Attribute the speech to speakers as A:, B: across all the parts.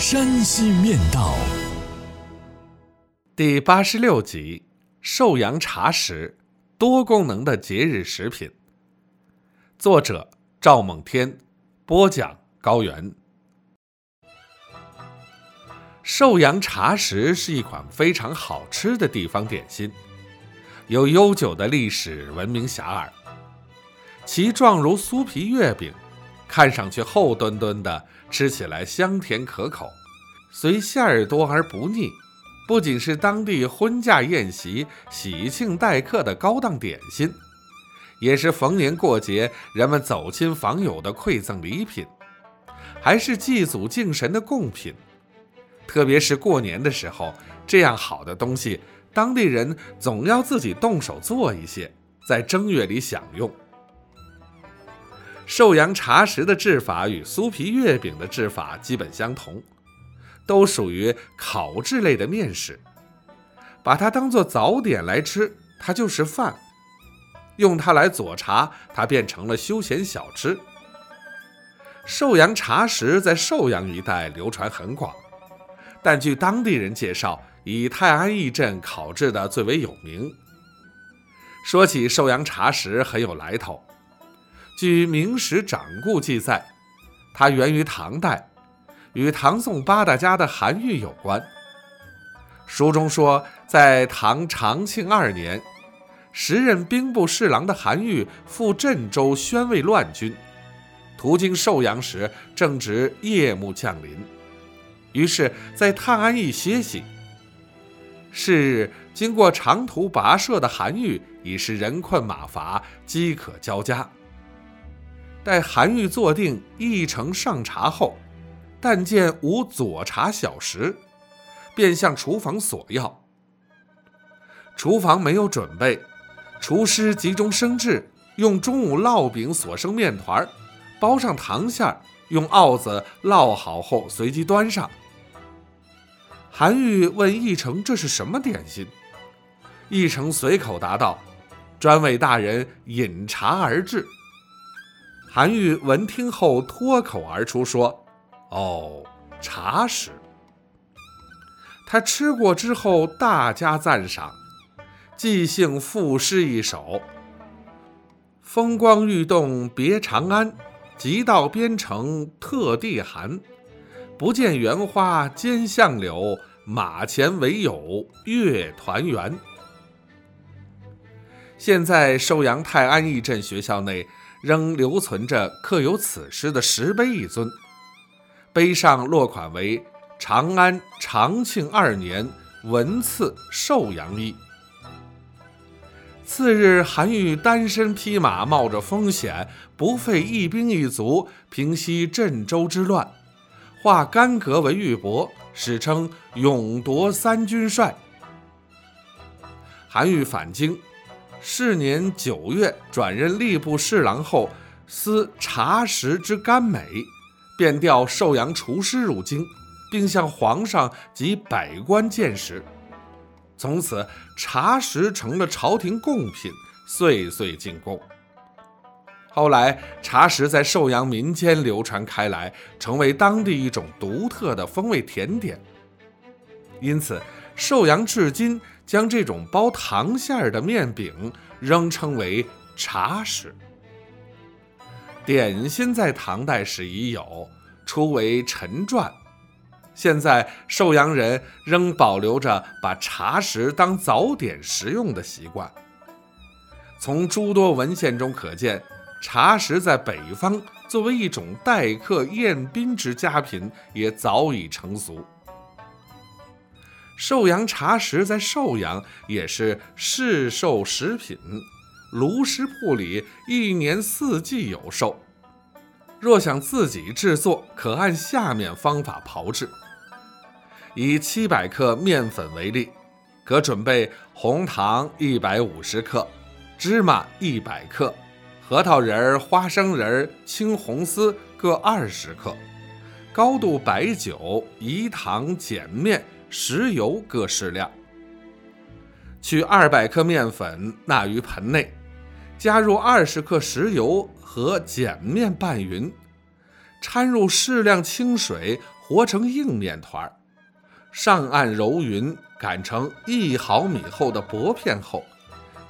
A: 山西面道》
B: 第八十六集：寿阳茶食，多功能的节日食品。作者：赵梦天，播讲：高原。寿阳茶食是一款非常好吃的地方点心，有悠久的历史，闻名遐迩。其状如酥皮月饼。看上去厚墩墩的，吃起来香甜可口，虽馅儿多而不腻，不仅是当地婚嫁宴席、喜庆待客的高档点心，也是逢年过节人们走亲访友的馈赠礼品，还是祭祖敬神的贡品。特别是过年的时候，这样好的东西，当地人总要自己动手做一些，在正月里享用。寿阳茶食的制法与酥皮月饼的制法基本相同，都属于烤制类的面食。把它当做早点来吃，它就是饭；用它来佐茶，它变成了休闲小吃。寿阳茶食在寿阳一带流传很广，但据当地人介绍，以泰安驿镇烤制的最为有名。说起寿阳茶食，很有来头。据《明史掌故》记载，它源于唐代，与唐宋八大家的韩愈有关。书中说，在唐长庆二年，时任兵部侍郎的韩愈赴镇州宣慰乱军，途经寿阳时正值夜幕降临，于是，在泰安驿歇息。是日，经过长途跋涉的韩愈已是人困马乏，饥渴交加。待韩愈坐定，一程上茶后，但见无佐茶小食，便向厨房索要。厨房没有准备，厨师急中生智，用中午烙饼所生面团，包上糖馅，用鏊子烙好后，随即端上。韩愈问义成：“这是什么点心？”义成随口答道：“专为大人饮茶而制。”韩愈闻听后脱口而出说：“哦，茶食。”他吃过之后大加赞赏，即兴赋诗一首：“风光欲动别长安，急到边城特地寒。不见园花兼向柳，马前唯有月团圆。”现在寿阳泰安驿镇学校内。仍留存着刻有此诗的石碑一尊，碑上落款为“长安长庆二年文赐寿阳一”。次日，韩愈单身匹马，冒着风险，不费一兵一卒，平息镇州之乱，化干戈为玉帛，史称“勇夺三军帅”。韩愈返京。是年九月，转任吏部侍郎后，思茶食之甘美，便调寿阳厨师入京，并向皇上及百官荐食。从此，茶食成了朝廷贡品，岁岁进贡。后来，茶食在寿阳民间流传开来，成为当地一种独特的风味甜点。因此，寿阳至今。将这种包糖馅儿的面饼仍称为茶食。点心在唐代时已有，初为陈传。现在寿阳人仍保留着把茶食当早点食用的习惯。从诸多文献中可见，茶食在北方作为一种待客宴宾之佳品，也早已成俗。寿阳茶食在寿阳也是市售食品，卢食铺里一年四季有售。若想自己制作，可按下面方法炮制：以七百克面粉为例，可准备红糖一百五十克、芝麻一百克、核桃仁、花生仁、青红丝各二十克、高度白酒、饴糖、碱面、食油各适量。取二百克面粉纳于盆内，加入二十克食油和碱面拌匀，掺入适量清水，和成硬面团儿。上岸揉匀，擀成一毫米厚的薄片后，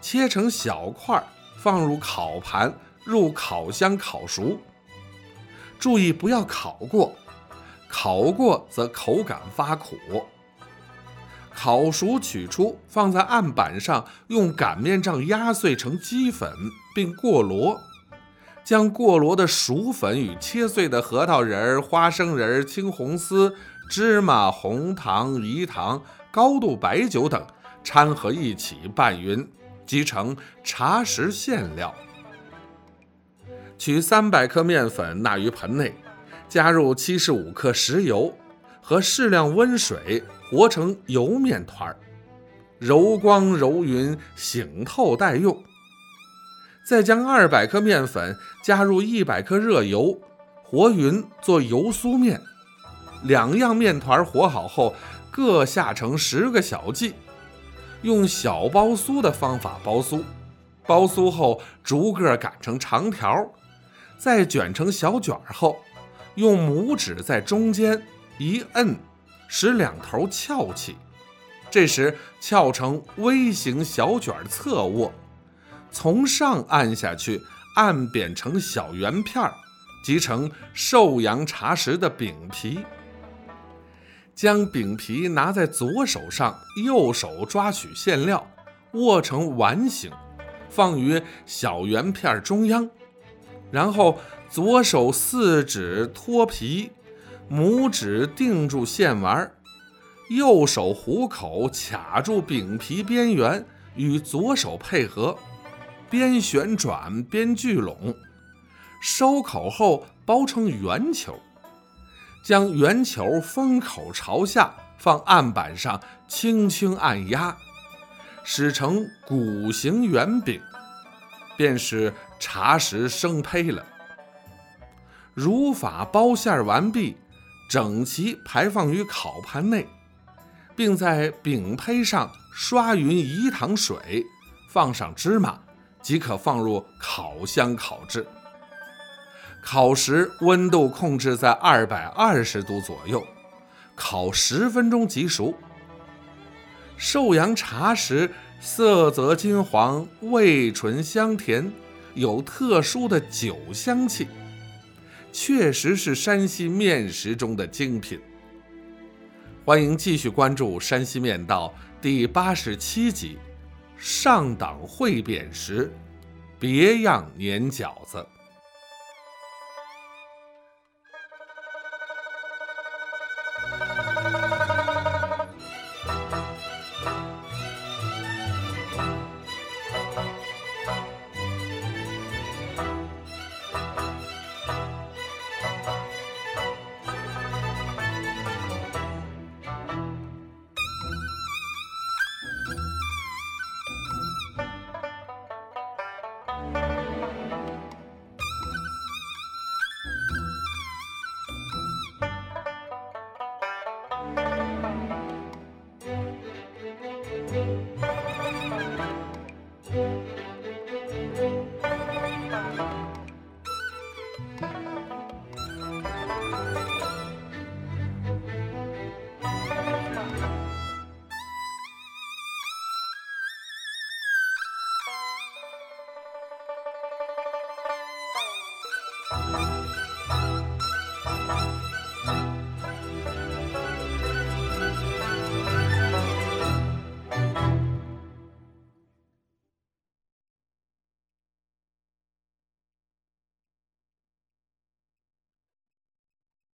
B: 切成小块，放入烤盘，入烤箱烤熟。注意不要烤过，烤过则口感发苦。烤熟取出，放在案板上，用擀面杖压碎成鸡粉，并过箩。将过箩的熟粉与切碎的核桃仁、花生仁、青红丝。芝麻、红糖、饴糖、高度白酒等掺合一起拌匀，即成茶食馅料。取三百克面粉纳于盆内，加入七十五克食油和适量温水，和成油面团儿，揉光揉匀，醒透待用。再将二百克面粉加入一百克热油，和匀做油酥面。两样面团和好后，各下成十个小剂，用小包酥的方法包酥。包酥后，逐个擀成长条，再卷成小卷后，用拇指在中间一摁，使两头翘起。这时翘成 V 型小卷侧卧，从上按下去，按扁成小圆片儿，即成寿阳茶食的饼皮。将饼皮拿在左手上，右手抓取馅料，握成丸形，放于小圆片中央。然后左手四指托皮，拇指定住馅丸，右手虎口卡住饼皮边缘，与左手配合，边旋转边聚拢，收口后包成圆球。将圆球封口朝下，放案板上，轻轻按压，使成鼓形圆饼，便是茶食生胚了。如法包馅完毕，整齐排放于烤盘内，并在饼胚上刷匀饴糖水，放上芝麻，即可放入烤箱烤制。烤时温度控制在二百二十度左右，烤十分钟即熟。寿阳茶食色泽金黄，味醇香甜，有特殊的酒香气，确实是山西面食中的精品。欢迎继续关注《山西面道》第八十七集：上党会扁食，别样粘饺子。